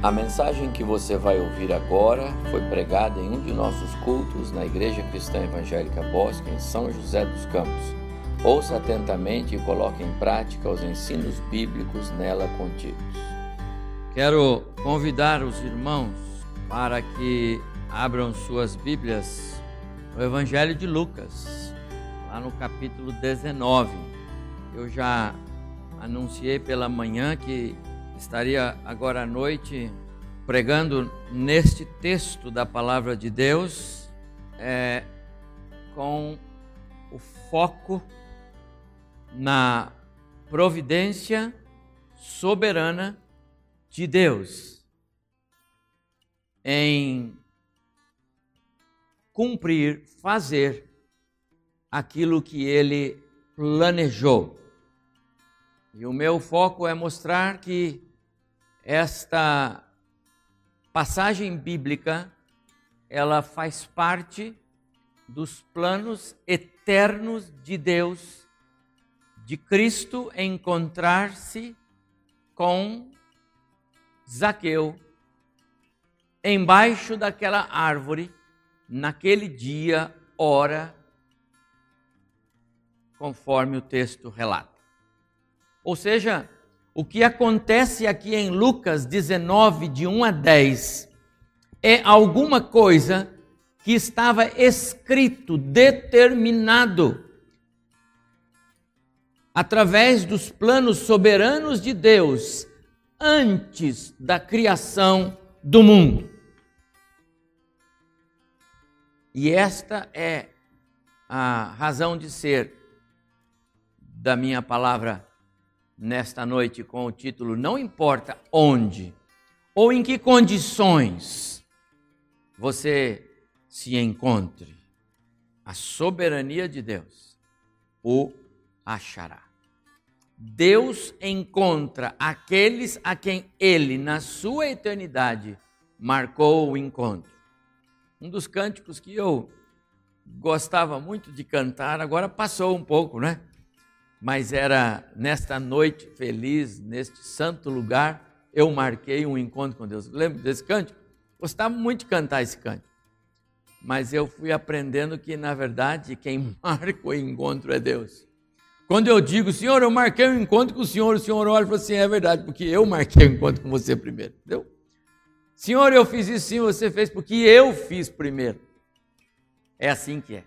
A mensagem que você vai ouvir agora foi pregada em um de nossos cultos na Igreja Cristã Evangélica Bosque, em São José dos Campos. Ouça atentamente e coloque em prática os ensinos bíblicos nela contidos. Quero convidar os irmãos para que abram suas Bíblias no Evangelho de Lucas, lá no capítulo 19. Eu já anunciei pela manhã que estaria agora à noite pregando neste texto da palavra de Deus é, com o foco na providência soberana de Deus em cumprir, fazer aquilo que ele planejou. E o meu foco é mostrar que esta passagem bíblica ela faz parte dos planos eternos de Deus, de Cristo encontrar-se com Zaqueu embaixo daquela árvore, naquele dia, hora, conforme o texto relata. Ou seja, o que acontece aqui em Lucas 19, de 1 a 10, é alguma coisa que estava escrito, determinado, através dos planos soberanos de Deus, antes da criação do mundo. E esta é a razão de ser da minha palavra nesta noite com o título Não importa onde ou em que condições você se encontre, a soberania de Deus o achará. Deus encontra aqueles a quem ele, na sua eternidade, marcou o encontro. Um dos cânticos que eu gostava muito de cantar, agora passou um pouco, né? Mas era nesta noite feliz, neste santo lugar, eu marquei um encontro com Deus. Lembra desse cântico? Gostava muito de cantar esse cântico. Mas eu fui aprendendo que, na verdade, quem marca o encontro é Deus. Quando eu digo, Senhor, eu marquei um encontro com o Senhor, o Senhor olha e fala assim: é verdade, porque eu marquei o um encontro com você primeiro. Entendeu? Senhor, eu fiz isso sim, você fez porque eu fiz primeiro. É assim que é.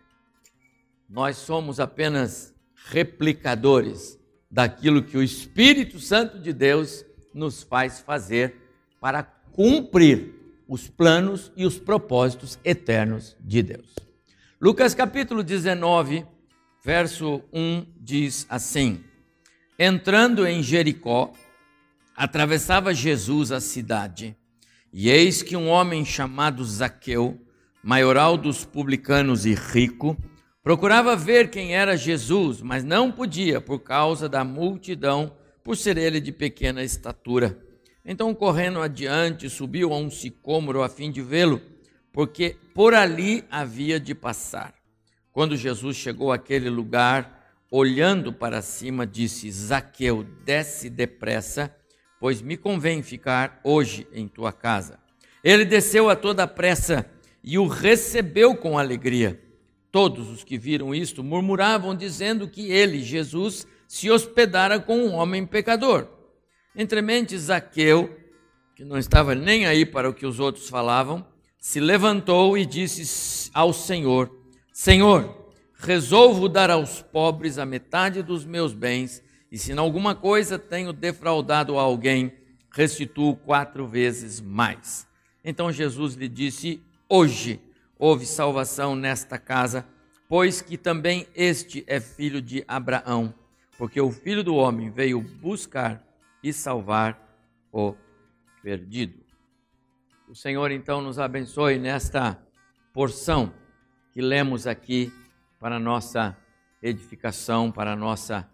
Nós somos apenas replicadores daquilo que o Espírito Santo de Deus nos faz fazer para cumprir os planos e os propósitos eternos de Deus. Lucas capítulo 19, verso 1 diz assim: Entrando em Jericó, atravessava Jesus a cidade, e eis que um homem chamado Zaqueu, maioral dos publicanos e rico, Procurava ver quem era Jesus, mas não podia por causa da multidão, por ser ele de pequena estatura. Então, correndo adiante, subiu a um sicômoro a fim de vê-lo, porque por ali havia de passar. Quando Jesus chegou àquele lugar, olhando para cima, disse: Zaqueu, desce depressa, pois me convém ficar hoje em tua casa. Ele desceu a toda pressa e o recebeu com alegria. Todos os que viram isto murmuravam, dizendo que ele, Jesus, se hospedara com um homem pecador. Entremente, Zaqueu, que não estava nem aí para o que os outros falavam, se levantou e disse ao Senhor: Senhor, resolvo dar aos pobres a metade dos meus bens, e se em alguma coisa tenho defraudado alguém, restituo quatro vezes mais. Então Jesus lhe disse: Hoje houve salvação nesta casa, pois que também este é filho de Abraão, porque o filho do homem veio buscar e salvar o perdido. O Senhor então nos abençoe nesta porção que lemos aqui para nossa edificação, para nossa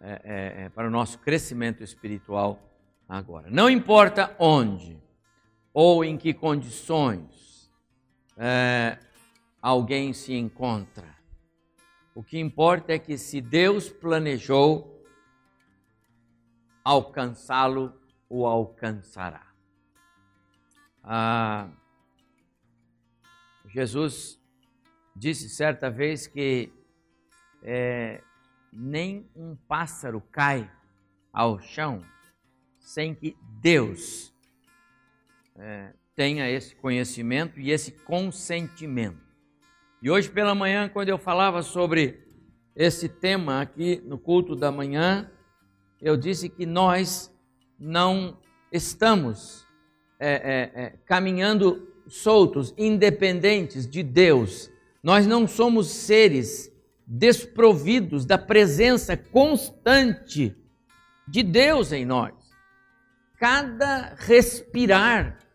é, é, é, para o nosso crescimento espiritual agora. Não importa onde ou em que condições é, alguém se encontra. O que importa é que se Deus planejou alcançá-lo, o alcançará. Ah, Jesus disse certa vez que é, nem um pássaro cai ao chão sem que Deus é, tenha esse conhecimento e esse consentimento. E hoje pela manhã, quando eu falava sobre esse tema aqui no culto da manhã, eu disse que nós não estamos é, é, é, caminhando soltos, independentes de Deus. Nós não somos seres desprovidos da presença constante de Deus em nós. Cada respirar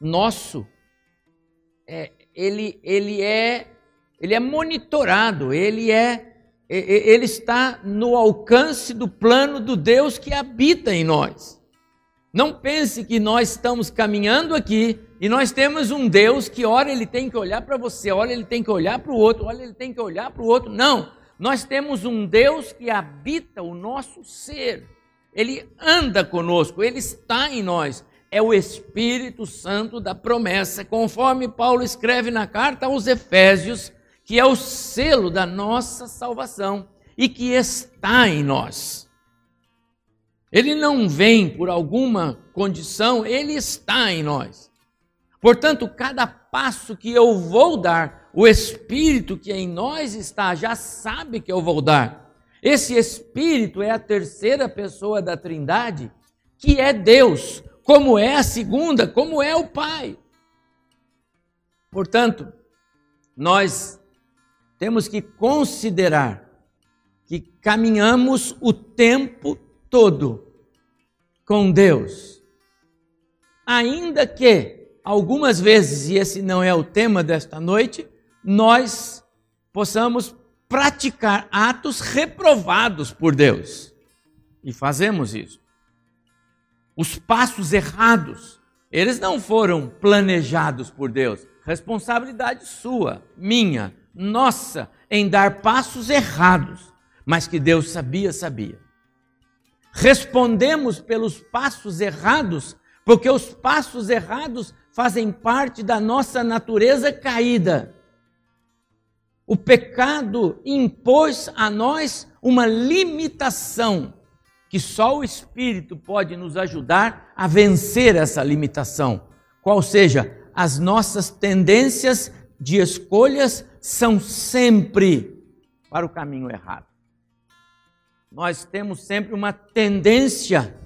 nosso, é, ele, ele, é, ele é monitorado, ele, é, ele está no alcance do plano do Deus que habita em nós. Não pense que nós estamos caminhando aqui e nós temos um Deus que, ora, ele tem que olhar para você, ora, ele tem que olhar para o outro, ora, ele tem que olhar para o outro. Não, nós temos um Deus que habita o nosso ser. Ele anda conosco, ele está em nós. É o Espírito Santo da promessa, conforme Paulo escreve na carta aos Efésios, que é o selo da nossa salvação e que está em nós. Ele não vem por alguma condição, ele está em nós. Portanto, cada passo que eu vou dar, o Espírito que em nós está já sabe que eu vou dar. Esse Espírito é a terceira pessoa da Trindade, que é Deus, como é a segunda, como é o Pai. Portanto, nós temos que considerar que caminhamos o tempo todo com Deus. Ainda que algumas vezes, e esse não é o tema desta noite, nós possamos praticar atos reprovados por Deus. E fazemos isso. Os passos errados, eles não foram planejados por Deus. Responsabilidade sua, minha, nossa, em dar passos errados, mas que Deus sabia, sabia respondemos pelos passos errados, porque os passos errados fazem parte da nossa natureza caída. O pecado impôs a nós uma limitação que só o Espírito pode nos ajudar a vencer essa limitação. Qual seja, as nossas tendências de escolhas são sempre para o caminho errado nós temos sempre uma tendência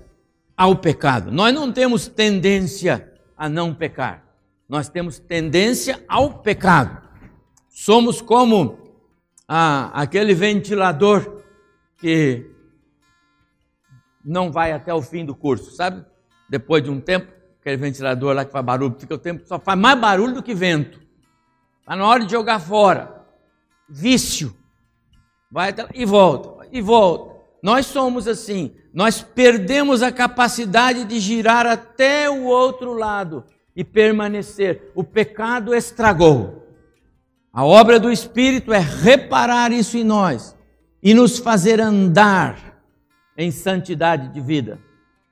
ao pecado. Nós não temos tendência a não pecar. Nós temos tendência ao pecado. Somos como ah, aquele ventilador que não vai até o fim do curso, sabe? Depois de um tempo, aquele ventilador lá que faz barulho, fica o tempo só faz mais barulho do que vento. Está na hora de jogar fora. Vício. Vai até, e volta, e volta. Nós somos assim, nós perdemos a capacidade de girar até o outro lado e permanecer. O pecado estragou. A obra do Espírito é reparar isso em nós e nos fazer andar em santidade de vida.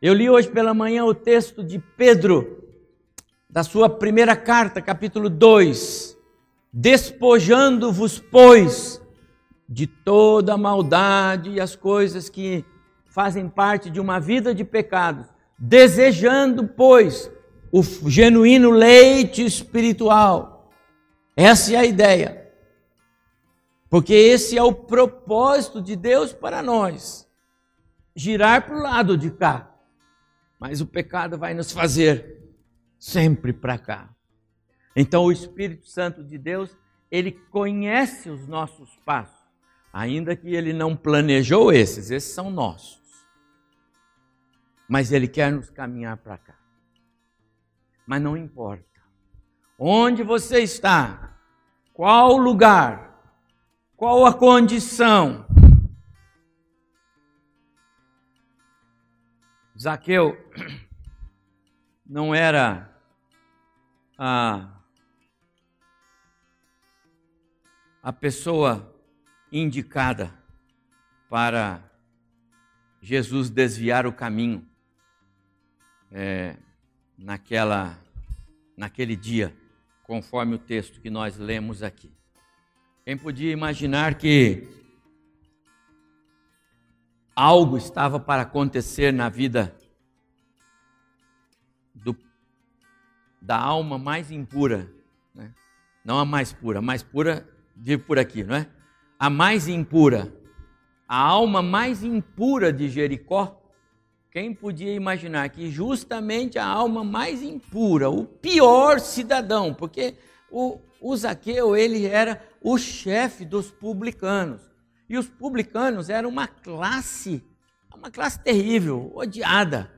Eu li hoje pela manhã o texto de Pedro, da sua primeira carta, capítulo 2. Despojando-vos, pois, de toda a maldade e as coisas que fazem parte de uma vida de pecados, desejando, pois, o genuíno leite espiritual. Essa é a ideia. Porque esse é o propósito de Deus para nós. Girar para o lado de cá. Mas o pecado vai nos fazer sempre para cá. Então o Espírito Santo de Deus, ele conhece os nossos passos Ainda que ele não planejou esses, esses são nossos. Mas ele quer nos caminhar para cá. Mas não importa. Onde você está? Qual lugar? Qual a condição? Zaqueu não era a, a pessoa indicada para Jesus desviar o caminho é, naquela naquele dia, conforme o texto que nós lemos aqui. Quem podia imaginar que algo estava para acontecer na vida do, da alma mais impura, né? não a mais pura, a mais pura vive por aqui, não é? A mais impura, a alma mais impura de Jericó. Quem podia imaginar que justamente a alma mais impura, o pior cidadão, porque o, o Zaqueu ele era o chefe dos publicanos. E os publicanos eram uma classe, uma classe terrível, odiada.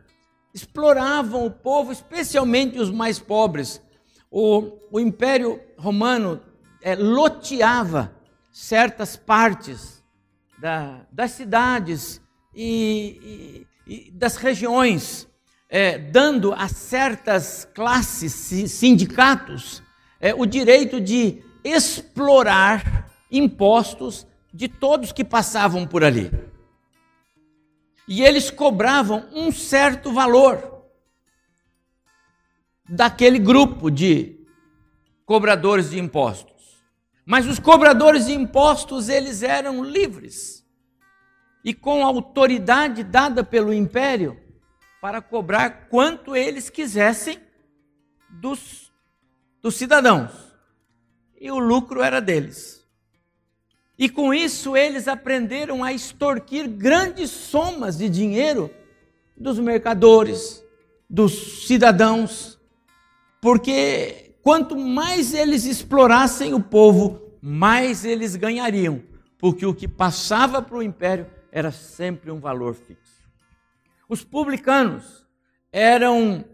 Exploravam o povo, especialmente os mais pobres. O, o Império Romano é, loteava certas partes da, das cidades e, e, e das regiões, é, dando a certas classes, sindicatos, é, o direito de explorar impostos de todos que passavam por ali. E eles cobravam um certo valor daquele grupo de cobradores de impostos. Mas os cobradores de impostos, eles eram livres. E com autoridade dada pelo império para cobrar quanto eles quisessem dos, dos cidadãos. E o lucro era deles. E com isso eles aprenderam a extorquir grandes somas de dinheiro dos mercadores, dos cidadãos, porque quanto mais eles explorassem o povo, mais eles ganhariam, porque o que passava para o império era sempre um valor fixo. Os publicanos eram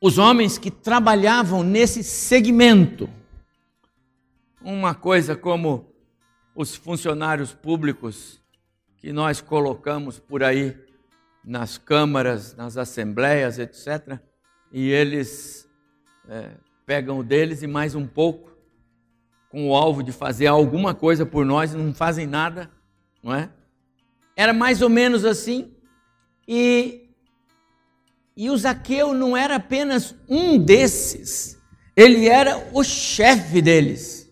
os homens que trabalhavam nesse segmento. Uma coisa como os funcionários públicos que nós colocamos por aí nas câmaras, nas assembleias, etc. E eles é, pegam o deles e mais um pouco, com o alvo de fazer alguma coisa por nós não fazem nada, não é? Era mais ou menos assim. E, e o Zaqueu não era apenas um desses, ele era o chefe deles.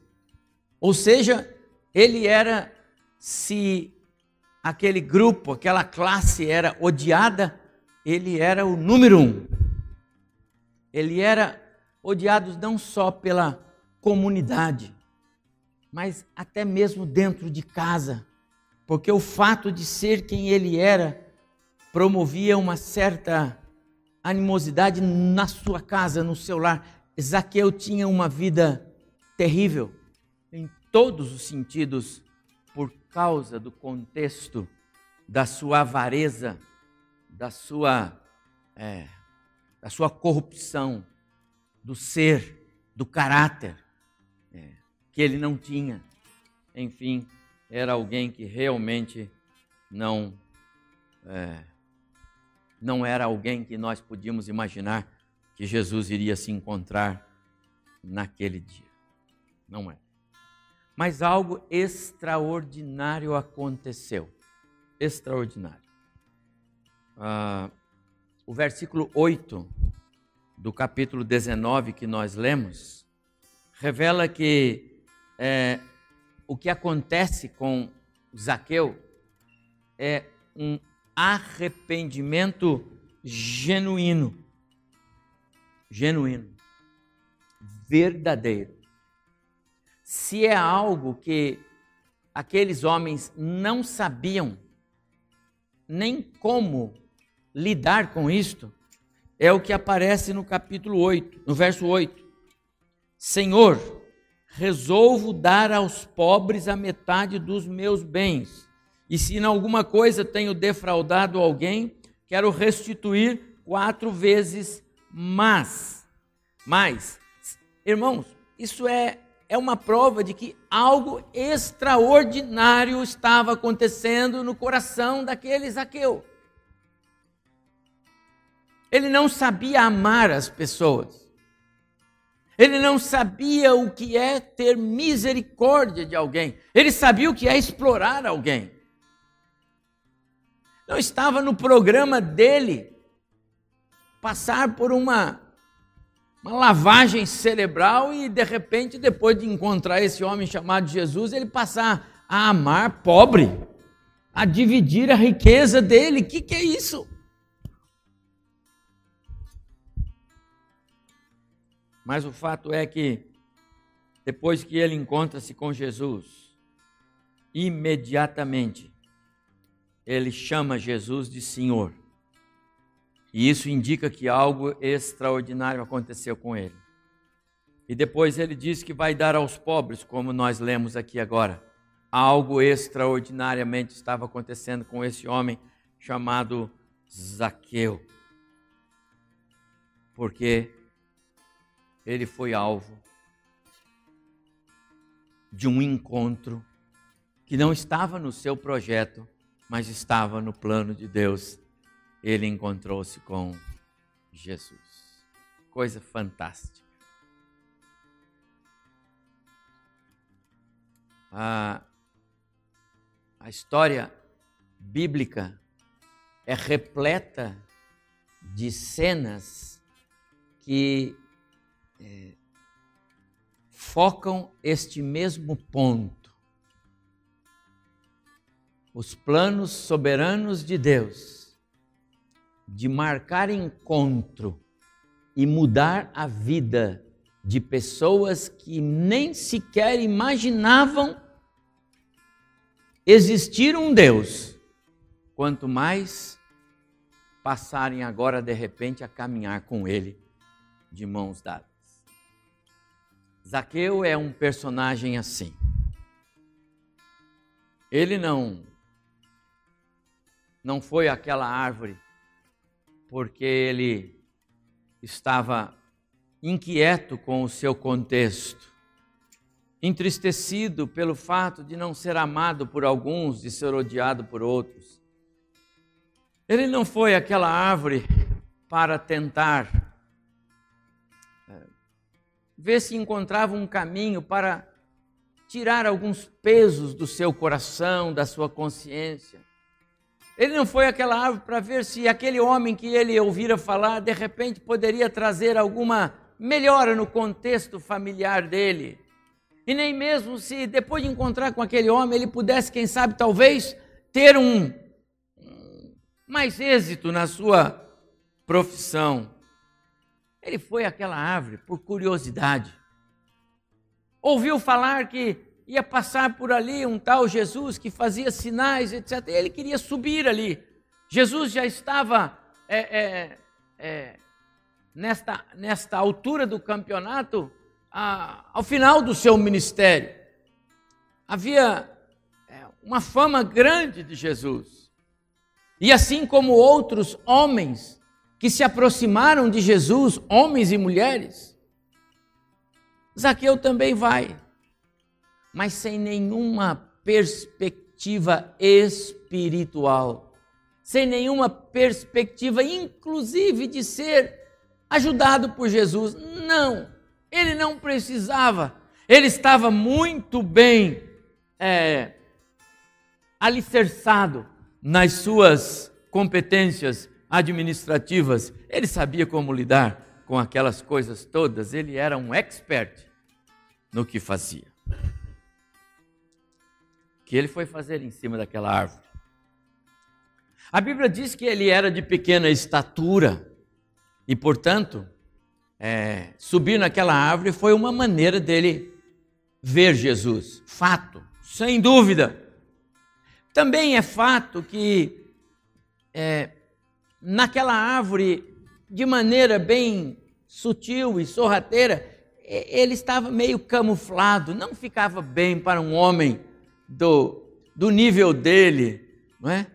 Ou seja, ele era, se aquele grupo, aquela classe era odiada, ele era o número um. Ele era odiado não só pela comunidade, mas até mesmo dentro de casa, porque o fato de ser quem ele era promovia uma certa animosidade na sua casa, no seu lar. Zaqueu tinha uma vida terrível todos os sentidos por causa do contexto da sua avareza, da sua, é, da sua corrupção, do ser, do caráter é, que ele não tinha. Enfim, era alguém que realmente não é, não era alguém que nós podíamos imaginar que Jesus iria se encontrar naquele dia. Não é. Mas algo extraordinário aconteceu. Extraordinário. Ah, o versículo 8 do capítulo 19 que nós lemos revela que é, o que acontece com Zaqueu é um arrependimento genuíno. Genuíno. Verdadeiro se é algo que aqueles homens não sabiam nem como lidar com isto, é o que aparece no capítulo 8, no verso 8. Senhor, resolvo dar aos pobres a metade dos meus bens. E se em alguma coisa tenho defraudado alguém, quero restituir quatro vezes mais. Mas, irmãos, isso é é uma prova de que algo extraordinário estava acontecendo no coração daquele Zaqueu. Ele não sabia amar as pessoas. Ele não sabia o que é ter misericórdia de alguém. Ele sabia o que é explorar alguém. Não estava no programa dele passar por uma uma lavagem cerebral e de repente, depois de encontrar esse homem chamado Jesus, ele passar a amar pobre, a dividir a riqueza dele. O que, que é isso? Mas o fato é que, depois que ele encontra-se com Jesus, imediatamente ele chama Jesus de Senhor. E isso indica que algo extraordinário aconteceu com ele. E depois ele diz que vai dar aos pobres, como nós lemos aqui agora. Algo extraordinariamente estava acontecendo com esse homem chamado Zaqueu. Porque ele foi alvo de um encontro que não estava no seu projeto, mas estava no plano de Deus. Ele encontrou-se com Jesus. Coisa fantástica. A, a história bíblica é repleta de cenas que é, focam este mesmo ponto. Os planos soberanos de Deus de marcar encontro e mudar a vida de pessoas que nem sequer imaginavam existir um Deus, quanto mais passarem agora de repente a caminhar com Ele de mãos dadas. Zaqueu é um personagem assim. Ele não não foi aquela árvore porque ele estava inquieto com o seu contexto, entristecido pelo fato de não ser amado por alguns, de ser odiado por outros. Ele não foi aquela árvore para tentar ver se encontrava um caminho para tirar alguns pesos do seu coração, da sua consciência. Ele não foi aquela árvore para ver se aquele homem que ele ouvira falar, de repente poderia trazer alguma melhora no contexto familiar dele. E nem mesmo se depois de encontrar com aquele homem ele pudesse, quem sabe, talvez ter um mais êxito na sua profissão. Ele foi àquela árvore por curiosidade. Ouviu falar que ia passar por ali um tal Jesus que fazia sinais, etc. Ele queria subir ali. Jesus já estava é, é, é, nesta, nesta altura do campeonato, a, ao final do seu ministério. Havia é, uma fama grande de Jesus. E assim como outros homens que se aproximaram de Jesus, homens e mulheres. Zaqueu também vai, mas sem nenhuma perspectiva espiritual, sem nenhuma perspectiva, inclusive, de ser ajudado por Jesus. Não, ele não precisava, ele estava muito bem é, alicerçado nas suas competências administrativas, ele sabia como lidar com aquelas coisas todas, ele era um expert no que fazia. Que ele foi fazer em cima daquela árvore. A Bíblia diz que ele era de pequena estatura e, portanto, é, subir naquela árvore foi uma maneira dele ver Jesus. Fato, sem dúvida. Também é fato que é, naquela árvore de maneira bem sutil e sorrateira, ele estava meio camuflado, não ficava bem para um homem do, do nível dele, não é?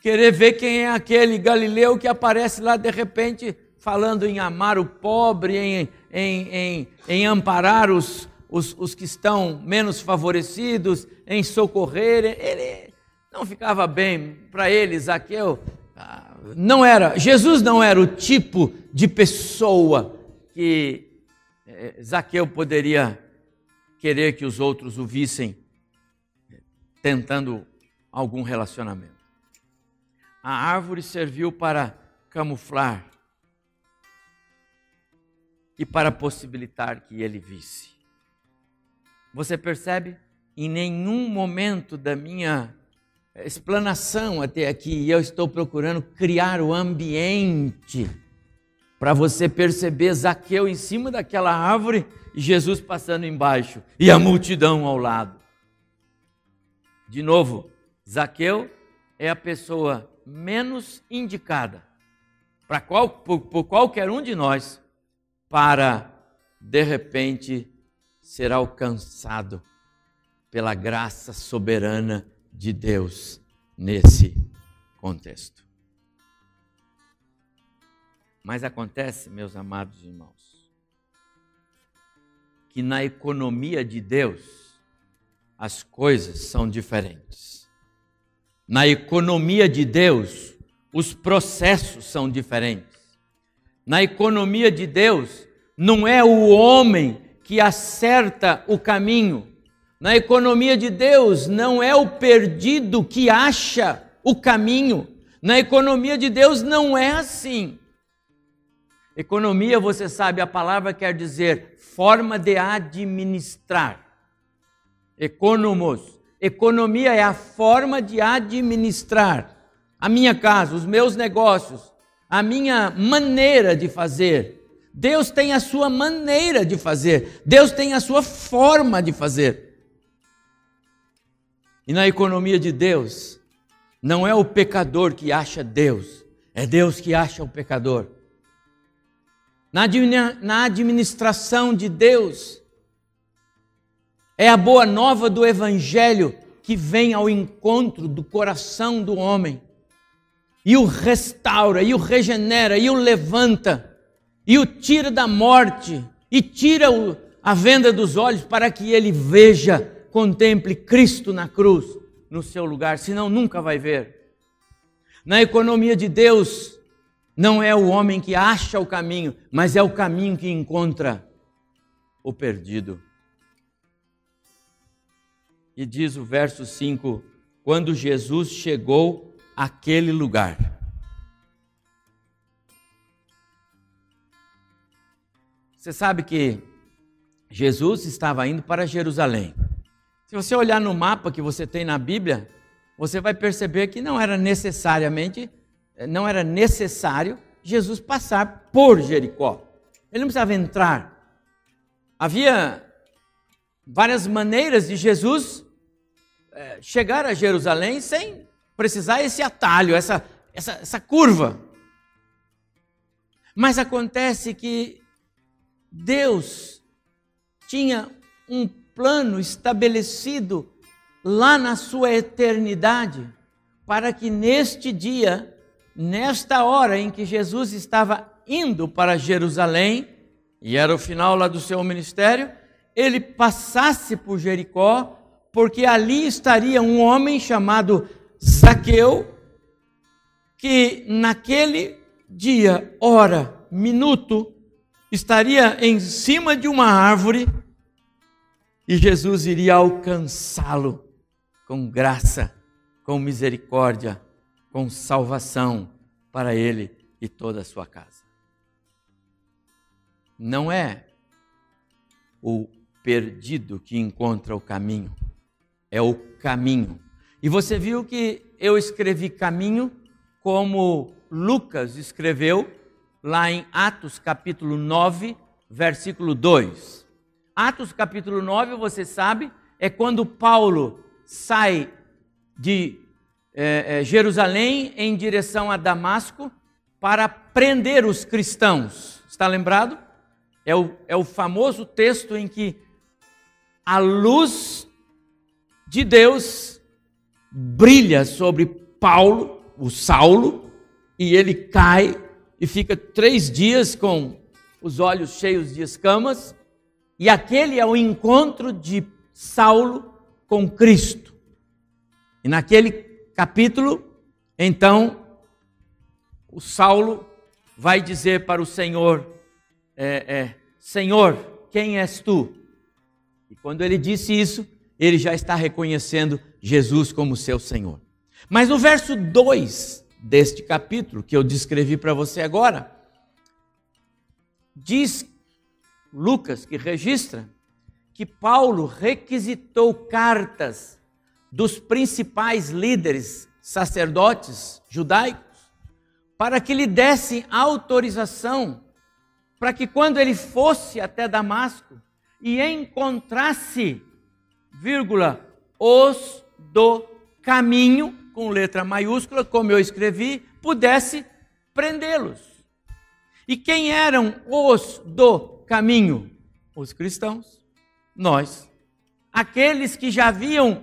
Querer ver quem é aquele galileu que aparece lá de repente falando em amar o pobre, em, em, em, em amparar os, os, os que estão menos favorecidos, em socorrer. Ele não ficava bem para ele, Zaqueu não era, Jesus não era o tipo de pessoa que eh, Zaqueu poderia querer que os outros o vissem tentando algum relacionamento. A árvore serviu para camuflar e para possibilitar que ele visse. Você percebe? Em nenhum momento da minha explanação até aqui, eu estou procurando criar o ambiente para você perceber Zaqueu em cima daquela árvore e Jesus passando embaixo e a multidão ao lado. De novo, Zaqueu é a pessoa menos indicada para qual, por, por qualquer um de nós para de repente ser alcançado pela graça soberana de Deus nesse contexto. Mas acontece, meus amados irmãos, que na economia de Deus as coisas são diferentes. Na economia de Deus, os processos são diferentes. Na economia de Deus, não é o homem que acerta o caminho. Na economia de Deus, não é o perdido que acha o caminho. Na economia de Deus, não é assim. Economia, você sabe, a palavra quer dizer forma de administrar. Economos. Economia é a forma de administrar a minha casa, os meus negócios, a minha maneira de fazer. Deus tem a sua maneira de fazer, Deus tem a sua forma de fazer. E na economia de Deus, não é o pecador que acha Deus, é Deus que acha o pecador na administração de Deus. É a boa nova do Evangelho que vem ao encontro do coração do homem e o restaura, e o regenera, e o levanta, e o tira da morte, e tira a venda dos olhos para que ele veja, contemple Cristo na cruz no seu lugar, senão nunca vai ver. Na economia de Deus, não é o homem que acha o caminho, mas é o caminho que encontra o perdido. E diz o verso 5: quando Jesus chegou àquele lugar. Você sabe que Jesus estava indo para Jerusalém. Se você olhar no mapa que você tem na Bíblia, você vai perceber que não era necessariamente não era necessário Jesus passar por Jericó. Ele não precisava entrar. Havia várias maneiras de Jesus é, chegar a Jerusalém sem precisar esse atalho, essa, essa, essa curva. Mas acontece que Deus tinha um plano estabelecido lá na sua eternidade para que neste dia nesta hora em que Jesus estava indo para Jerusalém, e era o final lá do seu ministério, ele passasse por Jericó, porque ali estaria um homem chamado Zaqueu, que naquele dia, hora, minuto, estaria em cima de uma árvore e Jesus iria alcançá-lo com graça, com misericórdia com salvação para ele e toda a sua casa. Não é o perdido que encontra o caminho, é o caminho. E você viu que eu escrevi caminho como Lucas escreveu lá em Atos capítulo 9, versículo 2. Atos capítulo 9, você sabe, é quando Paulo sai de é, é, Jerusalém em direção a Damasco para prender os cristãos. Está lembrado? É o, é o famoso texto em que a luz de Deus brilha sobre Paulo, o Saulo, e ele cai e fica três dias com os olhos cheios de escamas, e aquele é o encontro de Saulo com Cristo. E naquele capítulo, então, o Saulo vai dizer para o Senhor: é, é, Senhor, quem és tu? E quando ele disse isso, ele já está reconhecendo Jesus como seu Senhor. Mas no verso 2 deste capítulo, que eu descrevi para você agora, diz Lucas que registra que Paulo requisitou cartas dos principais líderes sacerdotes judaicos para que lhe dessem autorização para que quando ele fosse até Damasco e encontrasse, vírgula, os do caminho, com letra maiúscula, como eu escrevi, pudesse prendê-los. E quem eram os do caminho? Os cristãos, nós. Aqueles que já haviam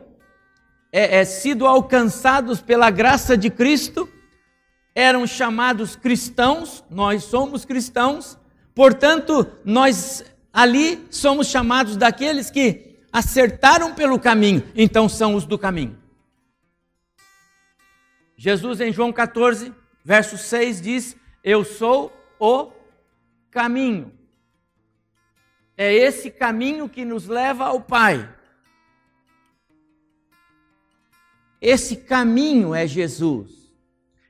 é, é, sido alcançados pela graça de Cristo, eram chamados cristãos, nós somos cristãos, portanto, nós ali somos chamados daqueles que acertaram pelo caminho, então são os do caminho. Jesus em João 14, verso 6 diz: Eu sou o caminho. É esse caminho que nos leva ao Pai. Esse caminho é Jesus.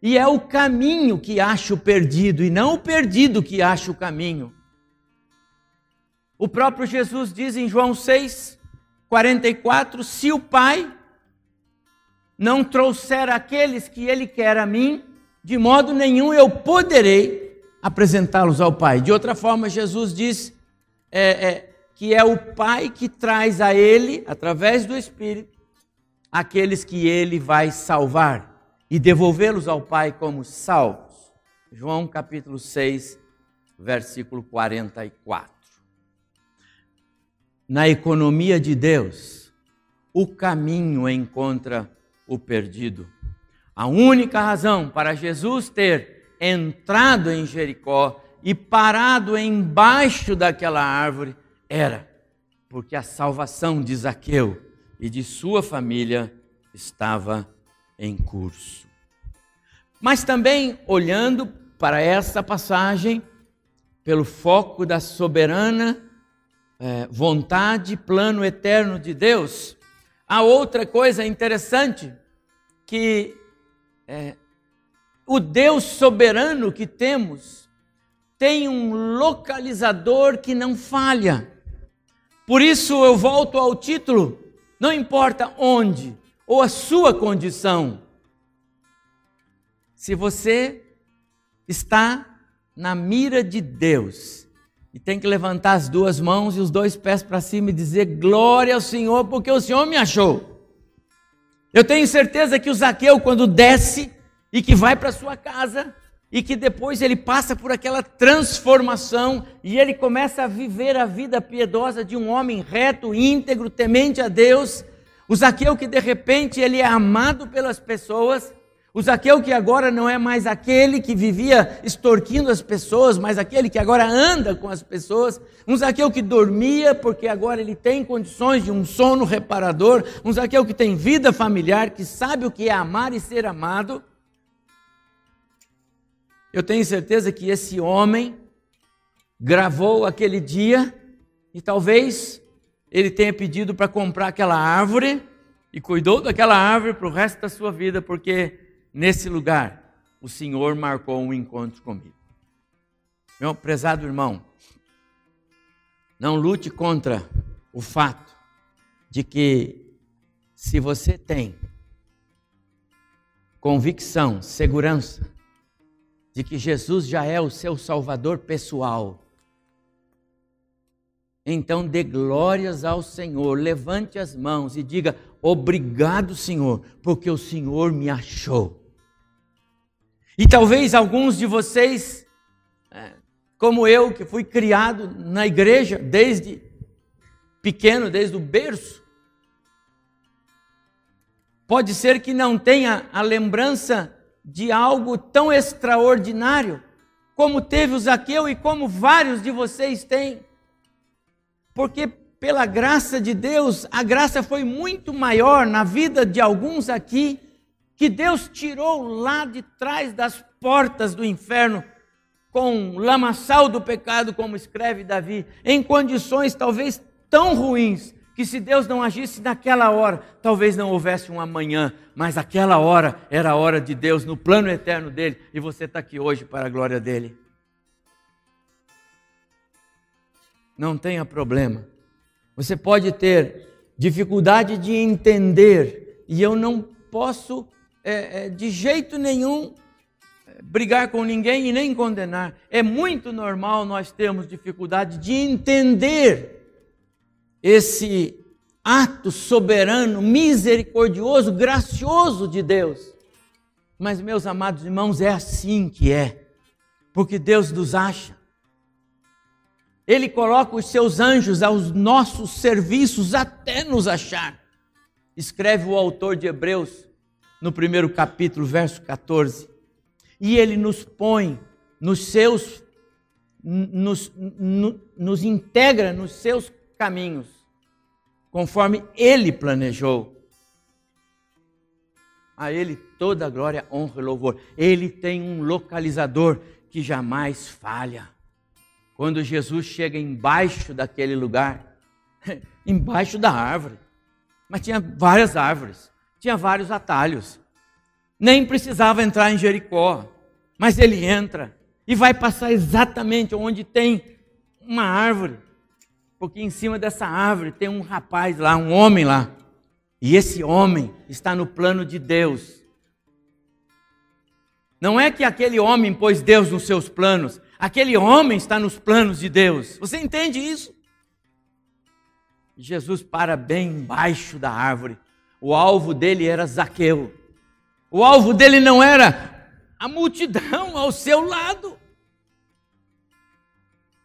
E é o caminho que acha o perdido, e não o perdido que acha o caminho. O próprio Jesus diz em João 6, 44: Se o Pai não trouxer aqueles que Ele quer a mim, de modo nenhum eu poderei apresentá-los ao Pai. De outra forma, Jesus diz é, é, que é o Pai que traz a Ele, através do Espírito, aqueles que Ele vai salvar e devolvê-los ao Pai como salvos. João capítulo 6, versículo 44. Na economia de Deus, o caminho encontra o perdido. A única razão para Jesus ter entrado em Jericó e parado embaixo daquela árvore era porque a salvação de Zaqueu e de sua família estava em curso. Mas também olhando para essa passagem, pelo foco da soberana é, vontade, plano eterno de Deus, Há outra coisa interessante que é, o Deus soberano que temos tem um localizador que não falha. Por isso eu volto ao título, não importa onde ou a sua condição. Se você está na mira de Deus, e tem que levantar as duas mãos e os dois pés para cima e dizer glória ao Senhor, porque o Senhor me achou. Eu tenho certeza que o Zaqueu, quando desce e que vai para sua casa, e que depois ele passa por aquela transformação e ele começa a viver a vida piedosa de um homem reto, íntegro, temente a Deus. O Zaqueu que de repente ele é amado pelas pessoas, o Zaqueu que agora não é mais aquele que vivia extorquindo as pessoas, mas aquele que agora anda com as pessoas. Um Zaqueu que dormia porque agora ele tem condições de um sono reparador. Um Zaqueu que tem vida familiar, que sabe o que é amar e ser amado. Eu tenho certeza que esse homem gravou aquele dia e talvez ele tenha pedido para comprar aquela árvore e cuidou daquela árvore para o resto da sua vida, porque nesse lugar, o Senhor marcou um encontro comigo. Meu prezado irmão, não lute contra o fato de que, se você tem convicção, segurança, de que Jesus já é o seu Salvador pessoal, então dê glórias ao Senhor, levante as mãos e diga: Obrigado, Senhor, porque o Senhor me achou. E talvez alguns de vocês, é, como eu, que fui criado na igreja desde pequeno, desde o berço, pode ser que não tenha a lembrança de algo tão extraordinário como teve o Zaqueu e como vários de vocês têm. Porque pela graça de Deus, a graça foi muito maior na vida de alguns aqui que Deus tirou lá de trás das portas do inferno com lamaçal do pecado, como escreve Davi, em condições talvez tão ruins que se Deus não agisse naquela hora, talvez não houvesse um amanhã, mas aquela hora era a hora de Deus no plano eterno dele e você está aqui hoje para a glória dele. Não tenha problema. Você pode ter dificuldade de entender, e eu não posso, é, é, de jeito nenhum, é, brigar com ninguém e nem condenar. É muito normal nós termos dificuldade de entender esse ato soberano, misericordioso, gracioso de Deus. Mas, meus amados irmãos, é assim que é, porque Deus nos acha. Ele coloca os seus anjos aos nossos serviços até nos achar. Escreve o autor de Hebreus no primeiro capítulo, verso 14. E ele nos põe nos seus, nos, nos, nos integra nos seus caminhos, conforme ele planejou. A ele toda a glória, honra e louvor. Ele tem um localizador que jamais falha. Quando Jesus chega embaixo daquele lugar, embaixo da árvore, mas tinha várias árvores, tinha vários atalhos. Nem precisava entrar em Jericó, mas ele entra e vai passar exatamente onde tem uma árvore porque em cima dessa árvore tem um rapaz lá, um homem lá. E esse homem está no plano de Deus. Não é que aquele homem pôs Deus nos seus planos, aquele homem está nos planos de Deus. Você entende isso? Jesus para bem embaixo da árvore. O alvo dele era Zaqueu. O alvo dele não era a multidão ao seu lado.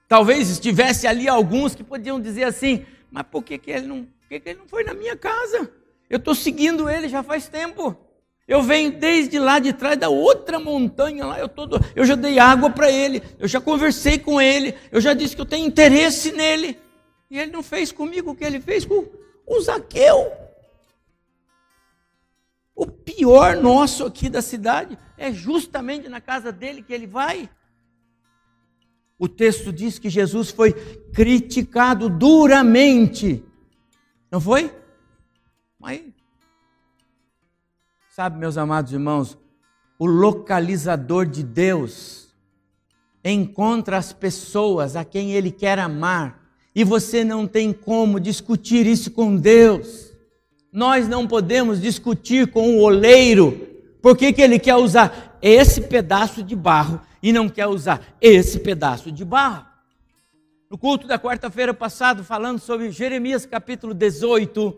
Talvez estivesse ali alguns que podiam dizer assim: mas por que, que, ele, não, por que, que ele não foi na minha casa? Eu estou seguindo ele já faz tempo. Eu venho desde lá de trás da outra montanha lá, eu, todo, eu já dei água para ele, eu já conversei com ele, eu já disse que eu tenho interesse nele. E ele não fez comigo o que ele fez com o Zaqueu. O pior nosso aqui da cidade é justamente na casa dele que ele vai. O texto diz que Jesus foi criticado duramente. Não foi? Mas, sabe, meus amados irmãos, o localizador de Deus encontra as pessoas a quem Ele quer amar, e você não tem como discutir isso com Deus. Nós não podemos discutir com o oleiro, por que, que ele quer usar esse pedaço de barro e não quer usar esse pedaço de barro. No culto da quarta-feira passada, falando sobre Jeremias capítulo 18,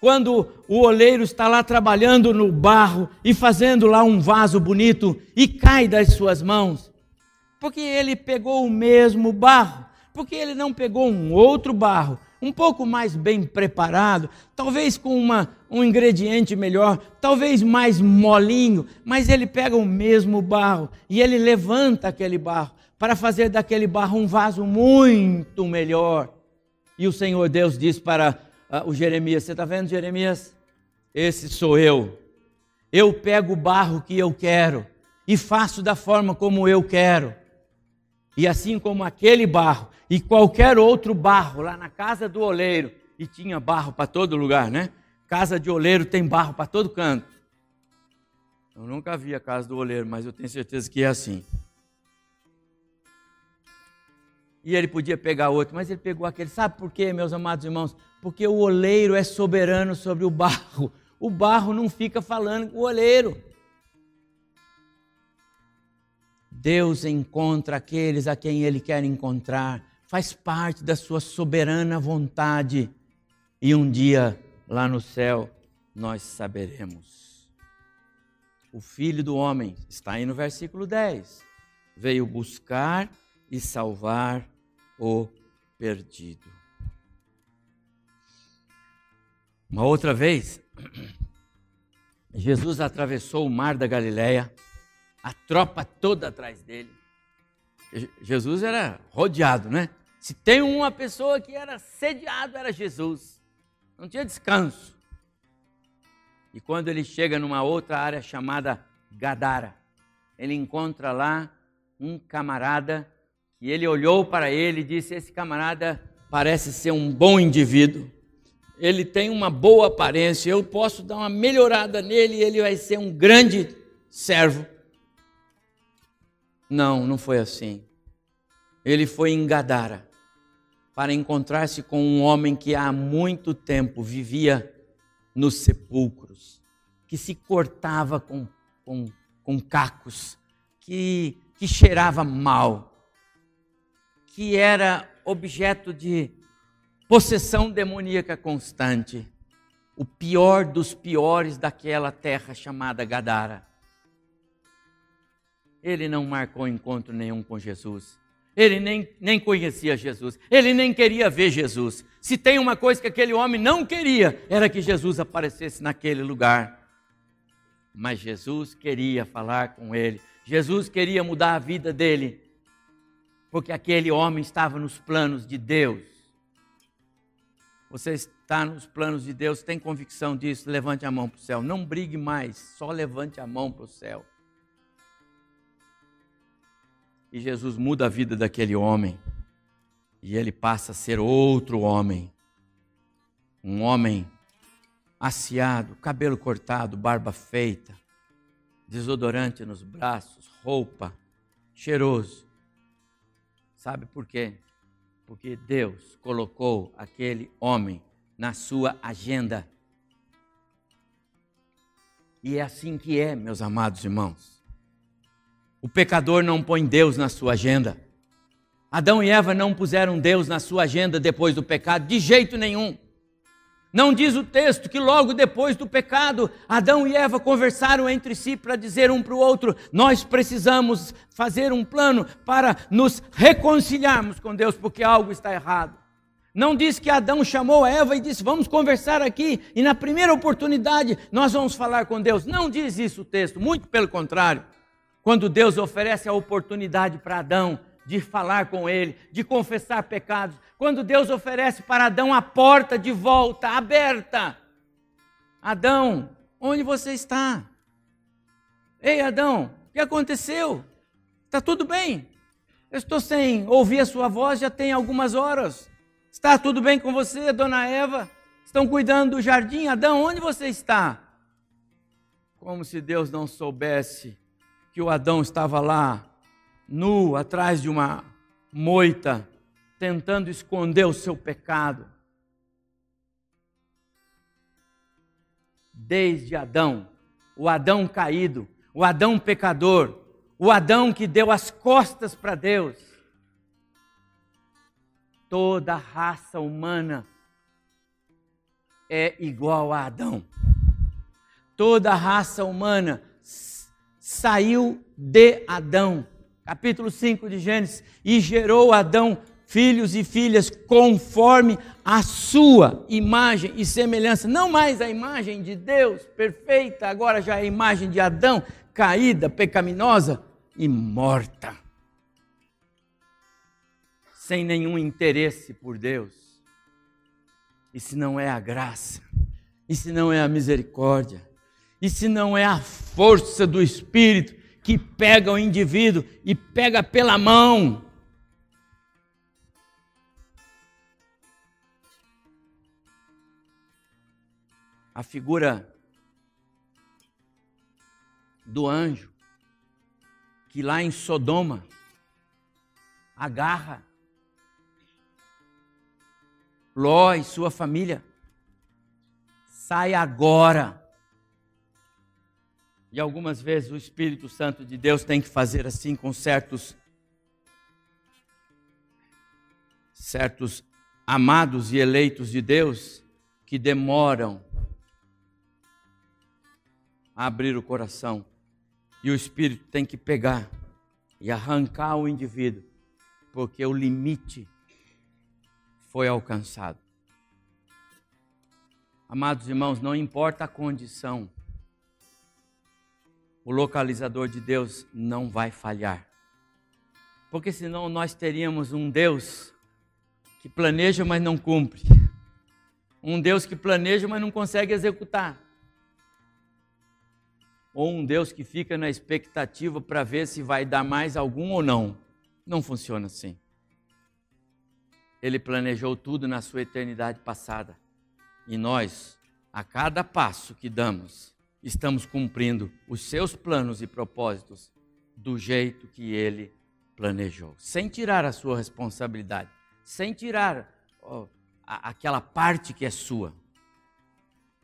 quando o oleiro está lá trabalhando no barro e fazendo lá um vaso bonito e cai das suas mãos, porque ele pegou o mesmo barro, porque ele não pegou um outro barro um pouco mais bem preparado, talvez com uma, um ingrediente melhor, talvez mais molinho, mas ele pega o mesmo barro e ele levanta aquele barro para fazer daquele barro um vaso muito melhor. E o Senhor Deus diz para uh, o Jeremias: Você está vendo, Jeremias? Esse sou eu. Eu pego o barro que eu quero e faço da forma como eu quero. E assim como aquele barro e qualquer outro barro lá na casa do oleiro, e tinha barro para todo lugar, né? Casa de oleiro tem barro para todo canto. Eu nunca vi a casa do oleiro, mas eu tenho certeza que é assim. E ele podia pegar outro, mas ele pegou aquele. Sabe por quê, meus amados irmãos? Porque o oleiro é soberano sobre o barro. O barro não fica falando com o oleiro. Deus encontra aqueles a quem Ele quer encontrar, faz parte da sua soberana vontade. E um dia, lá no céu, nós saberemos. O Filho do Homem, está aí no versículo 10, veio buscar e salvar o perdido. Uma outra vez, Jesus atravessou o mar da Galileia a tropa toda atrás dele. Jesus era rodeado, né? Se tem uma pessoa que era sediado, era Jesus. Não tinha descanso. E quando ele chega numa outra área chamada Gadara, ele encontra lá um camarada que ele olhou para ele e disse: Esse camarada parece ser um bom indivíduo, ele tem uma boa aparência, eu posso dar uma melhorada nele e ele vai ser um grande servo. Não, não foi assim. Ele foi em Gadara. para encontrar-se com um homem que há muito tempo vivia nos sepulcros, que se cortava com, com, com cacos, que, que cheirava mal, que era objeto de possessão demoníaca constante, o pior dos piores daquela terra chamada Gadara. Ele não marcou encontro nenhum com Jesus. Ele nem, nem conhecia Jesus. Ele nem queria ver Jesus. Se tem uma coisa que aquele homem não queria, era que Jesus aparecesse naquele lugar. Mas Jesus queria falar com ele. Jesus queria mudar a vida dele. Porque aquele homem estava nos planos de Deus. Você está nos planos de Deus, tem convicção disso? Levante a mão para o céu. Não brigue mais, só levante a mão para o céu. E Jesus muda a vida daquele homem. E ele passa a ser outro homem. Um homem aciado, cabelo cortado, barba feita, desodorante nos braços, roupa, cheiroso. Sabe por quê? Porque Deus colocou aquele homem na sua agenda. E é assim que é, meus amados irmãos. O pecador não põe Deus na sua agenda. Adão e Eva não puseram Deus na sua agenda depois do pecado, de jeito nenhum. Não diz o texto que logo depois do pecado, Adão e Eva conversaram entre si para dizer um para o outro: nós precisamos fazer um plano para nos reconciliarmos com Deus, porque algo está errado. Não diz que Adão chamou Eva e disse: Vamos conversar aqui, e na primeira oportunidade nós vamos falar com Deus. Não diz isso o texto, muito pelo contrário. Quando Deus oferece a oportunidade para Adão de falar com ele, de confessar pecados, quando Deus oferece para Adão a porta de volta aberta. Adão, onde você está? Ei, Adão, o que aconteceu? Está tudo bem? Eu estou sem ouvir a sua voz já tem algumas horas. Está tudo bem com você, dona Eva? Estão cuidando do jardim? Adão, onde você está? Como se Deus não soubesse que o Adão estava lá, nu, atrás de uma moita, tentando esconder o seu pecado. Desde Adão, o Adão caído, o Adão pecador, o Adão que deu as costas para Deus. Toda a raça humana é igual a Adão. Toda a raça humana saiu de Adão. Capítulo 5 de Gênesis. E gerou Adão filhos e filhas conforme a sua imagem e semelhança. Não mais a imagem de Deus perfeita, agora já é a imagem de Adão caída, pecaminosa e morta. Sem nenhum interesse por Deus. E se não é a graça? E se não é a misericórdia? E se não é a força do Espírito que pega o indivíduo e pega pela mão? A figura do anjo que lá em Sodoma agarra Ló e sua família. Sai agora e algumas vezes o Espírito Santo de Deus tem que fazer assim com certos certos amados e eleitos de Deus que demoram a abrir o coração. E o Espírito tem que pegar e arrancar o indivíduo, porque o limite foi alcançado. Amados irmãos, não importa a condição, o localizador de Deus não vai falhar. Porque senão nós teríamos um Deus que planeja, mas não cumpre. Um Deus que planeja, mas não consegue executar. Ou um Deus que fica na expectativa para ver se vai dar mais algum ou não. Não funciona assim. Ele planejou tudo na sua eternidade passada. E nós, a cada passo que damos, estamos cumprindo os seus planos e propósitos do jeito que ele planejou, sem tirar a sua responsabilidade, sem tirar ó, aquela parte que é sua.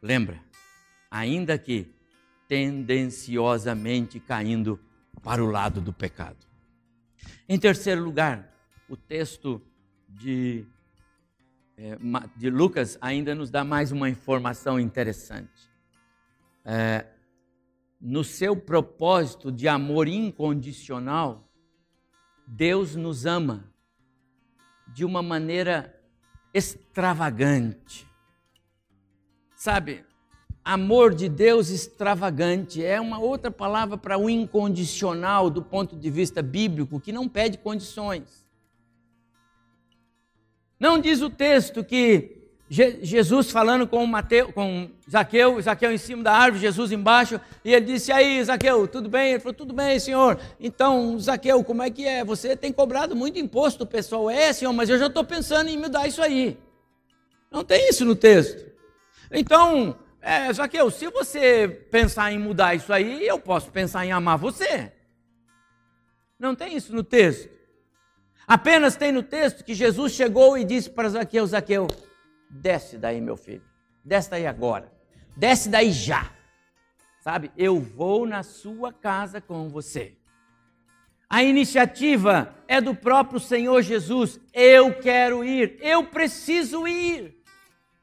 Lembra? Ainda que tendenciosamente caindo para o lado do pecado. Em terceiro lugar, o texto de, é, de Lucas ainda nos dá mais uma informação interessante. É, no seu propósito de amor incondicional, Deus nos ama de uma maneira extravagante. Sabe, amor de Deus extravagante é uma outra palavra para o incondicional do ponto de vista bíblico, que não pede condições. Não diz o texto que Jesus falando com, Mateu, com Zaqueu, Zaqueu em cima da árvore, Jesus embaixo, e ele disse: Aí, Zaqueu, tudo bem? Ele falou: Tudo bem, senhor. Então, Zaqueu, como é que é? Você tem cobrado muito imposto, pessoal. É, senhor, mas eu já estou pensando em mudar isso aí. Não tem isso no texto. Então, é, Zaqueu, se você pensar em mudar isso aí, eu posso pensar em amar você. Não tem isso no texto. Apenas tem no texto que Jesus chegou e disse para Zaqueu: Zaqueu, Desce daí, meu filho. Desce daí agora. Desce daí já. Sabe? Eu vou na sua casa com você. A iniciativa é do próprio Senhor Jesus. Eu quero ir. Eu preciso ir.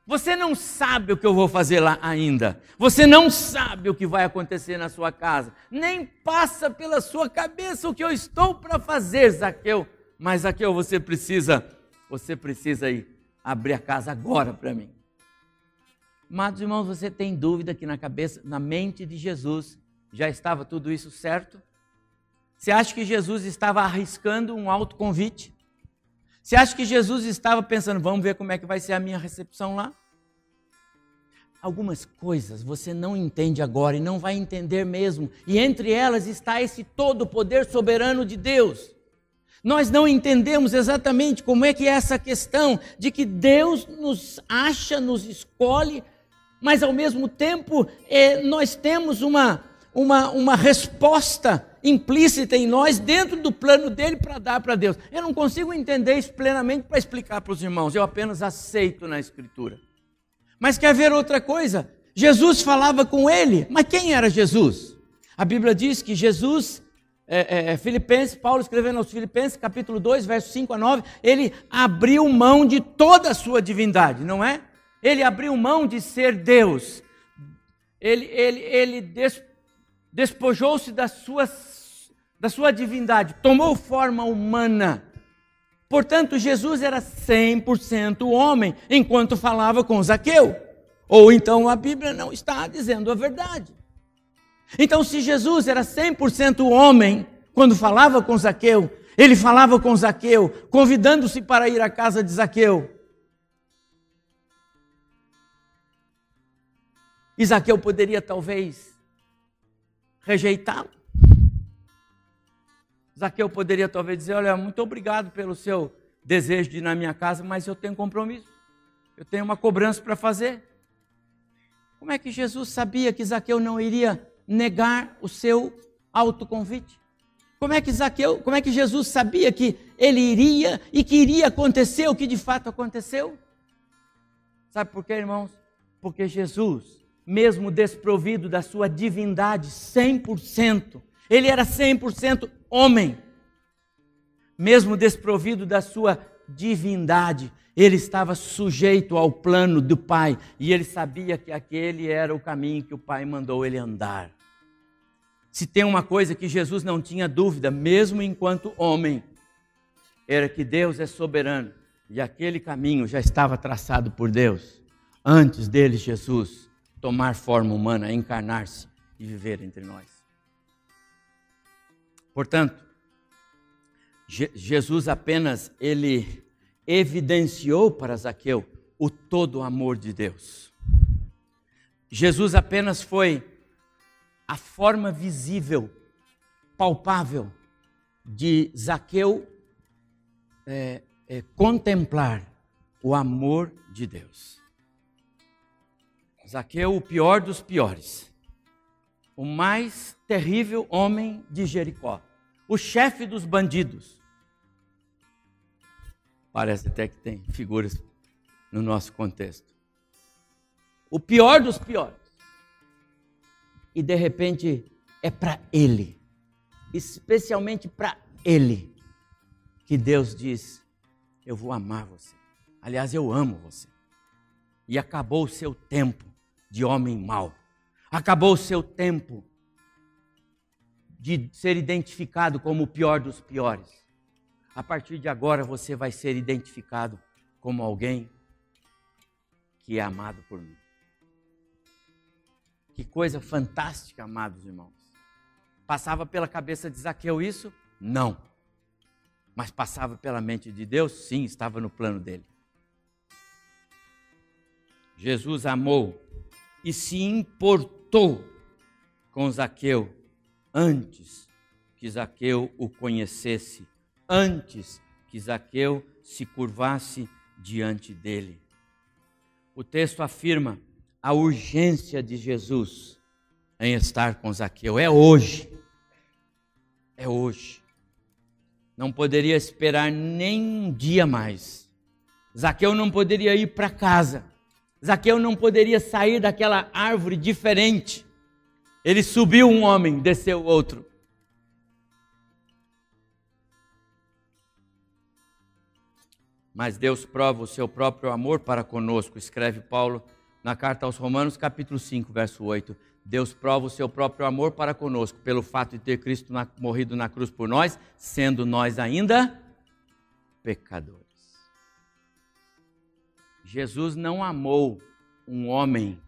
Você não sabe o que eu vou fazer lá ainda. Você não sabe o que vai acontecer na sua casa. Nem passa pela sua cabeça o que eu estou para fazer, Zaqueu. Mas Zaqueu, você precisa, você precisa ir abrir a casa agora para mim. Amados irmãos, você tem dúvida que na cabeça, na mente de Jesus, já estava tudo isso certo? Você acha que Jesus estava arriscando um alto convite? Você acha que Jesus estava pensando, vamos ver como é que vai ser a minha recepção lá? Algumas coisas você não entende agora e não vai entender mesmo, e entre elas está esse todo poder soberano de Deus. Nós não entendemos exatamente como é que é essa questão de que Deus nos acha, nos escolhe, mas ao mesmo tempo é, nós temos uma, uma, uma resposta implícita em nós dentro do plano dele para dar para Deus. Eu não consigo entender isso plenamente para explicar para os irmãos, eu apenas aceito na Escritura. Mas quer ver outra coisa? Jesus falava com ele, mas quem era Jesus? A Bíblia diz que Jesus é, é, é, Filipenses, Paulo escrevendo aos Filipenses, capítulo 2, versos 5 a 9, ele abriu mão de toda a sua divindade, não é? Ele abriu mão de ser Deus. Ele, ele, ele des, despojou-se da sua, da sua divindade, tomou forma humana. Portanto, Jesus era 100% homem enquanto falava com Zaqueu. Ou então a Bíblia não está dizendo a verdade. Então, se Jesus era 100% homem, quando falava com Zaqueu, ele falava com Zaqueu, convidando-se para ir à casa de Zaqueu. E Zaqueu poderia talvez rejeitá-lo. Zaqueu poderia talvez dizer: Olha, muito obrigado pelo seu desejo de ir na minha casa, mas eu tenho compromisso, eu tenho uma cobrança para fazer. Como é que Jesus sabia que Zaqueu não iria negar o seu autoconvite? Como é que Zaqueu, como é que Jesus sabia que ele iria e que iria acontecer o que de fato aconteceu? Sabe por quê, irmãos? Porque Jesus, mesmo desprovido da sua divindade 100%, ele era 100% homem. Mesmo desprovido da sua divindade, ele estava sujeito ao plano do Pai e ele sabia que aquele era o caminho que o Pai mandou ele andar. Se tem uma coisa que Jesus não tinha dúvida, mesmo enquanto homem, era que Deus é soberano e aquele caminho já estava traçado por Deus antes dele, Jesus, tomar forma humana, encarnar-se e viver entre nós. Portanto, Jesus apenas ele evidenciou para Zaqueu o todo amor de Deus. Jesus apenas foi a forma visível, palpável de Zaqueu é, é, contemplar o amor de Deus. Zaqueu, o pior dos piores, o mais terrível homem de Jericó, o chefe dos bandidos. Parece até que tem figuras no nosso contexto. O pior dos piores. E de repente é para ele, especialmente para ele, que Deus diz: Eu vou amar você. Aliás, eu amo você. E acabou o seu tempo de homem mau. Acabou o seu tempo de ser identificado como o pior dos piores. A partir de agora você vai ser identificado como alguém que é amado por mim. Que coisa fantástica, amados irmãos. Passava pela cabeça de Zaqueu isso? Não. Mas passava pela mente de Deus? Sim, estava no plano dele. Jesus amou e se importou com Zaqueu antes que Zaqueu o conhecesse, antes que Zaqueu se curvasse diante dele. O texto afirma a urgência de Jesus em estar com Zaqueu. É hoje. É hoje. Não poderia esperar nem um dia mais. Zaqueu não poderia ir para casa. Zaqueu não poderia sair daquela árvore diferente. Ele subiu um homem, desceu outro. Mas Deus prova o seu próprio amor para conosco, escreve Paulo na carta aos Romanos, capítulo 5, verso 8. Deus prova o seu próprio amor para conosco, pelo fato de ter Cristo na, morrido na cruz por nós, sendo nós ainda pecadores. Jesus não amou um homem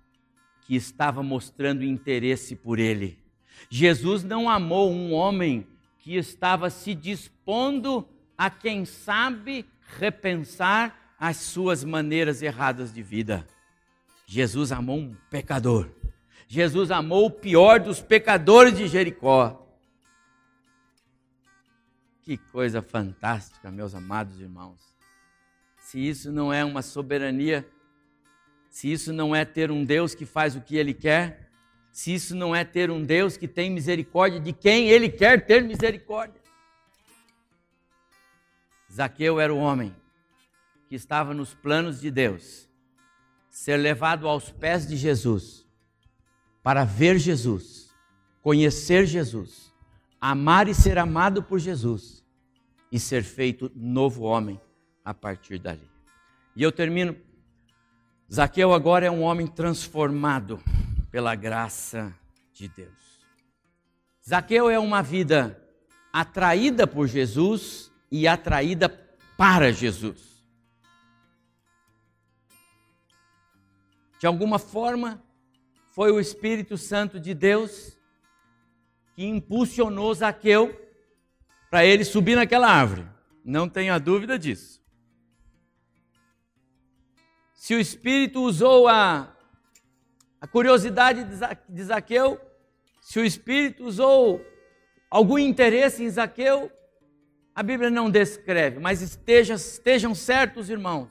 que estava mostrando interesse por ele. Jesus não amou um homem que estava se dispondo a, quem sabe, repensar as suas maneiras erradas de vida. Jesus amou um pecador. Jesus amou o pior dos pecadores de Jericó. Que coisa fantástica, meus amados irmãos se isso não é uma soberania, se isso não é ter um Deus que faz o que ele quer, se isso não é ter um Deus que tem misericórdia de quem ele quer ter misericórdia. Zaqueu era o homem que estava nos planos de Deus, ser levado aos pés de Jesus, para ver Jesus, conhecer Jesus, amar e ser amado por Jesus e ser feito novo homem a partir dali. E eu termino. Zaqueu agora é um homem transformado pela graça de Deus. Zaqueu é uma vida atraída por Jesus e atraída para Jesus. De alguma forma, foi o Espírito Santo de Deus que impulsionou Zaqueu para ele subir naquela árvore. Não tenha dúvida disso se o Espírito usou a, a curiosidade de Zaqueu, se o Espírito usou algum interesse em Zaqueu, a Bíblia não descreve, mas esteja, estejam certos, irmãos,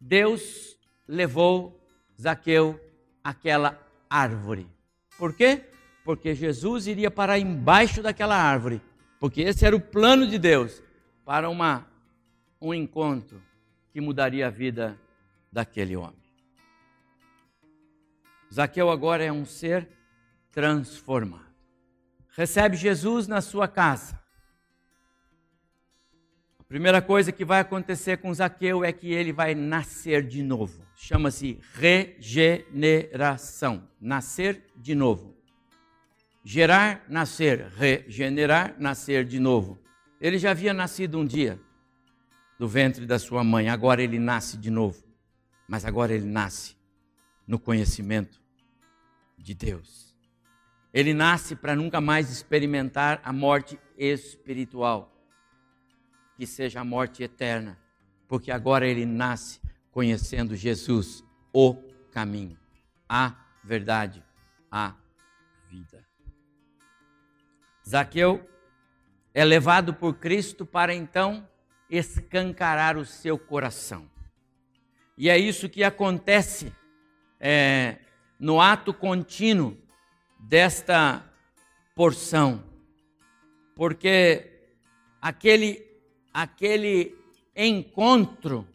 Deus levou Zaqueu àquela árvore. Por quê? Porque Jesus iria parar embaixo daquela árvore, porque esse era o plano de Deus para uma, um encontro que mudaria a vida daquele homem. Zaqueu agora é um ser transformado. Recebe Jesus na sua casa. Primeira coisa que vai acontecer com Zaqueu é que ele vai nascer de novo. Chama-se regeneração. Nascer de novo. Gerar, nascer. Regenerar, nascer de novo. Ele já havia nascido um dia do ventre da sua mãe, agora ele nasce de novo mas agora ele nasce no conhecimento de Deus. Ele nasce para nunca mais experimentar a morte espiritual, que seja a morte eterna, porque agora ele nasce conhecendo Jesus, o caminho, a verdade, a vida. Zaqueu é levado por Cristo para então escancarar o seu coração. E é isso que acontece é, no ato contínuo desta porção. Porque aquele, aquele encontro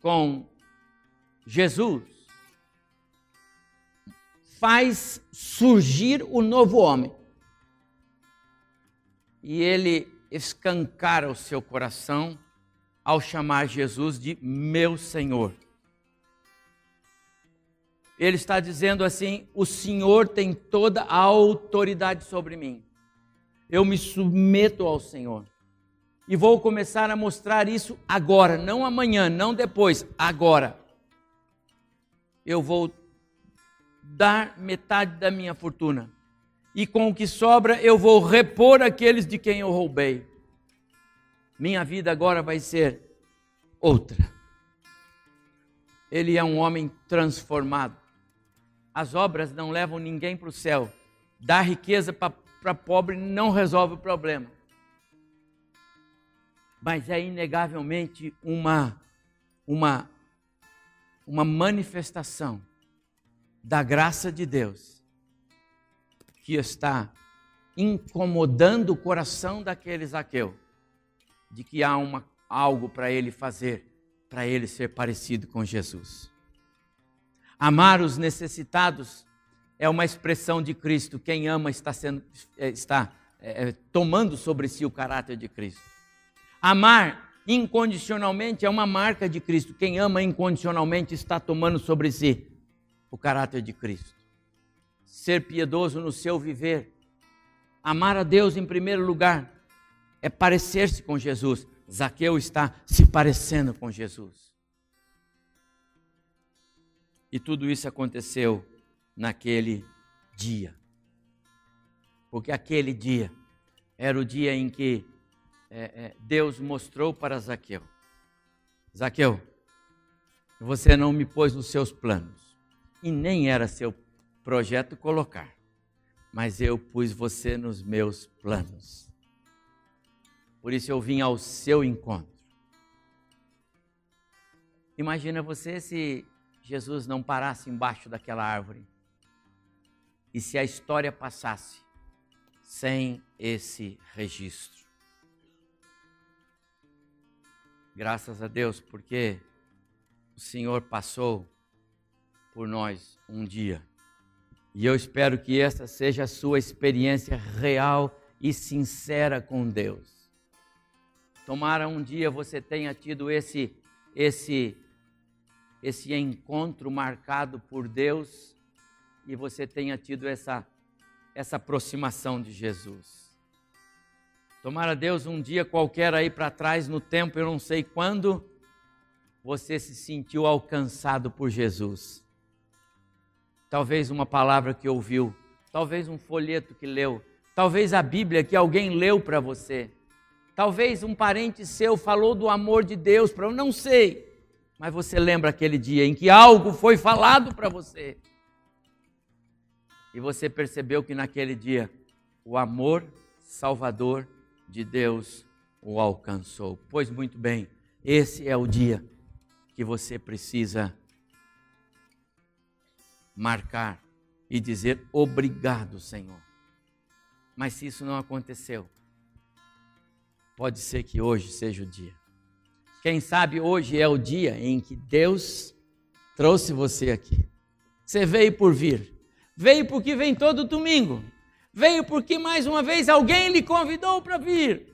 com Jesus faz surgir o novo homem. E ele escancara o seu coração ao chamar Jesus de meu Senhor. Ele está dizendo assim: o Senhor tem toda a autoridade sobre mim. Eu me submeto ao Senhor. E vou começar a mostrar isso agora, não amanhã, não depois, agora. Eu vou dar metade da minha fortuna. E com o que sobra eu vou repor aqueles de quem eu roubei. Minha vida agora vai ser outra. Ele é um homem transformado. As obras não levam ninguém para o céu. Dar riqueza para pobre não resolve o problema. Mas é inegavelmente uma, uma, uma manifestação da graça de Deus que está incomodando o coração daquele Zaqueu, de que há uma, algo para ele fazer, para ele ser parecido com Jesus. Amar os necessitados é uma expressão de Cristo. Quem ama está, sendo, é, está é, tomando sobre si o caráter de Cristo. Amar incondicionalmente é uma marca de Cristo. Quem ama incondicionalmente está tomando sobre si o caráter de Cristo. Ser piedoso no seu viver, amar a Deus em primeiro lugar, é parecer-se com Jesus. Zaqueu está se parecendo com Jesus. E tudo isso aconteceu naquele dia. Porque aquele dia era o dia em que é, é, Deus mostrou para Zaqueu: Zaqueu, você não me pôs nos seus planos e nem era seu projeto colocar, mas eu pus você nos meus planos. Por isso eu vim ao seu encontro. Imagina você se Jesus não parasse embaixo daquela árvore e se a história passasse sem esse registro. Graças a Deus, porque o Senhor passou por nós um dia. E eu espero que essa seja a sua experiência real e sincera com Deus. Tomara um dia você tenha tido esse esse esse encontro marcado por Deus e você tenha tido essa essa aproximação de Jesus. Tomara Deus um dia qualquer aí para trás no tempo, eu não sei quando, você se sentiu alcançado por Jesus. Talvez uma palavra que ouviu, talvez um folheto que leu, talvez a Bíblia que alguém leu para você, talvez um parente seu falou do amor de Deus para eu não sei, mas você lembra aquele dia em que algo foi falado para você. E você percebeu que naquele dia o amor salvador de Deus o alcançou. Pois muito bem, esse é o dia que você precisa marcar e dizer obrigado, Senhor. Mas se isso não aconteceu, pode ser que hoje seja o dia. Quem sabe hoje é o dia em que Deus trouxe você aqui. Você veio por vir. Veio porque vem todo domingo. Veio porque mais uma vez alguém lhe convidou para vir.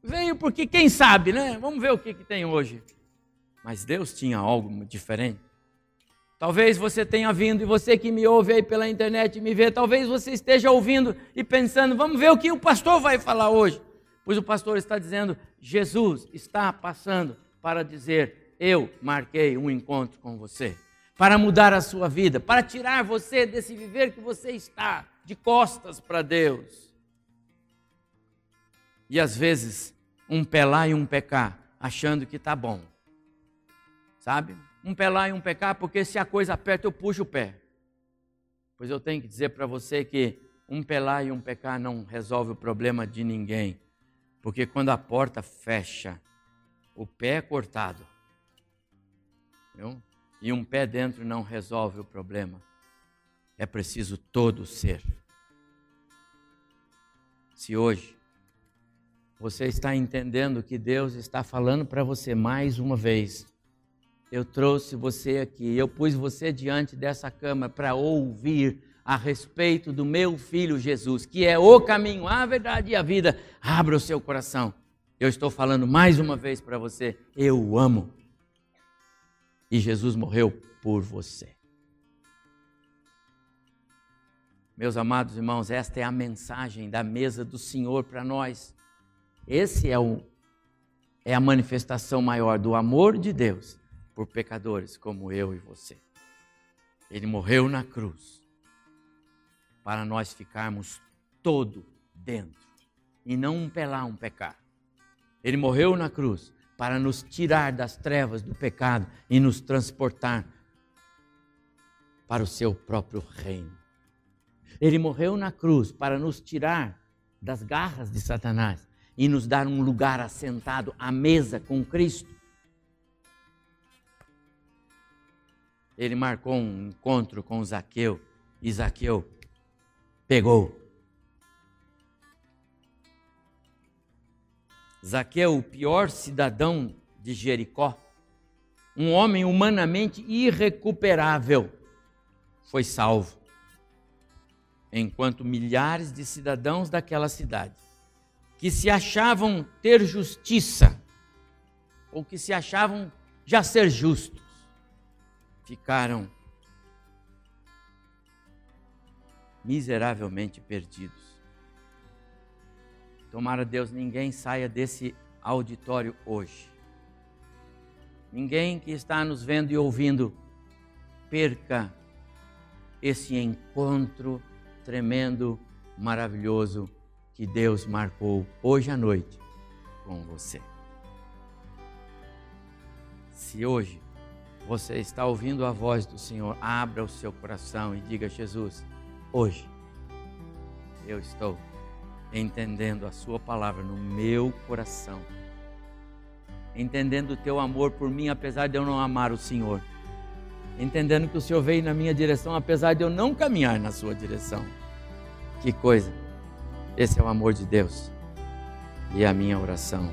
Veio porque quem sabe, né? Vamos ver o que, que tem hoje. Mas Deus tinha algo diferente. Talvez você tenha vindo e você que me ouve aí pela internet me vê, talvez você esteja ouvindo e pensando, vamos ver o que o pastor vai falar hoje. Pois o pastor está dizendo, Jesus está passando para dizer, eu marquei um encontro com você, para mudar a sua vida, para tirar você desse viver que você está, de costas para Deus. E às vezes, um lá e um cá, achando que está bom. Sabe? um lá e um cá, porque se a coisa aperta, eu puxo o pé. Pois eu tenho que dizer para você que um lá e um cá não resolve o problema de ninguém. Porque quando a porta fecha, o pé é cortado. E um pé dentro não resolve o problema. É preciso todo ser. Se hoje Você está entendendo que Deus está falando para você mais uma vez. Eu trouxe você aqui, eu pus você diante dessa cama para ouvir a respeito do meu filho Jesus, que é o caminho, a verdade e a vida. Abra o seu coração. Eu estou falando mais uma vez para você, eu amo. E Jesus morreu por você. Meus amados irmãos, esta é a mensagem da mesa do Senhor para nós. Esse é o é a manifestação maior do amor de Deus por pecadores como eu e você. Ele morreu na cruz para nós ficarmos todo dentro e não um pelar, um pecar. Ele morreu na cruz para nos tirar das trevas do pecado e nos transportar para o seu próprio reino. Ele morreu na cruz para nos tirar das garras de Satanás e nos dar um lugar assentado à mesa com Cristo. Ele marcou um encontro com Zaqueu e Zaqueu pegou. Zaqueu, o pior cidadão de Jericó, um homem humanamente irrecuperável, foi salvo. Enquanto milhares de cidadãos daquela cidade, que se achavam ter justiça, ou que se achavam já ser justos, ficaram miseravelmente perdidos. Tomara Deus ninguém saia desse auditório hoje. Ninguém que está nos vendo e ouvindo perca esse encontro tremendo, maravilhoso que Deus marcou hoje à noite com você. Se hoje você está ouvindo a voz do Senhor, abra o seu coração e diga: Jesus, hoje eu estou entendendo a Sua palavra no meu coração, entendendo o Teu amor por mim, apesar de eu não amar o Senhor, entendendo que o Senhor veio na minha direção, apesar de eu não caminhar na Sua direção. Que coisa! Esse é o amor de Deus e a minha oração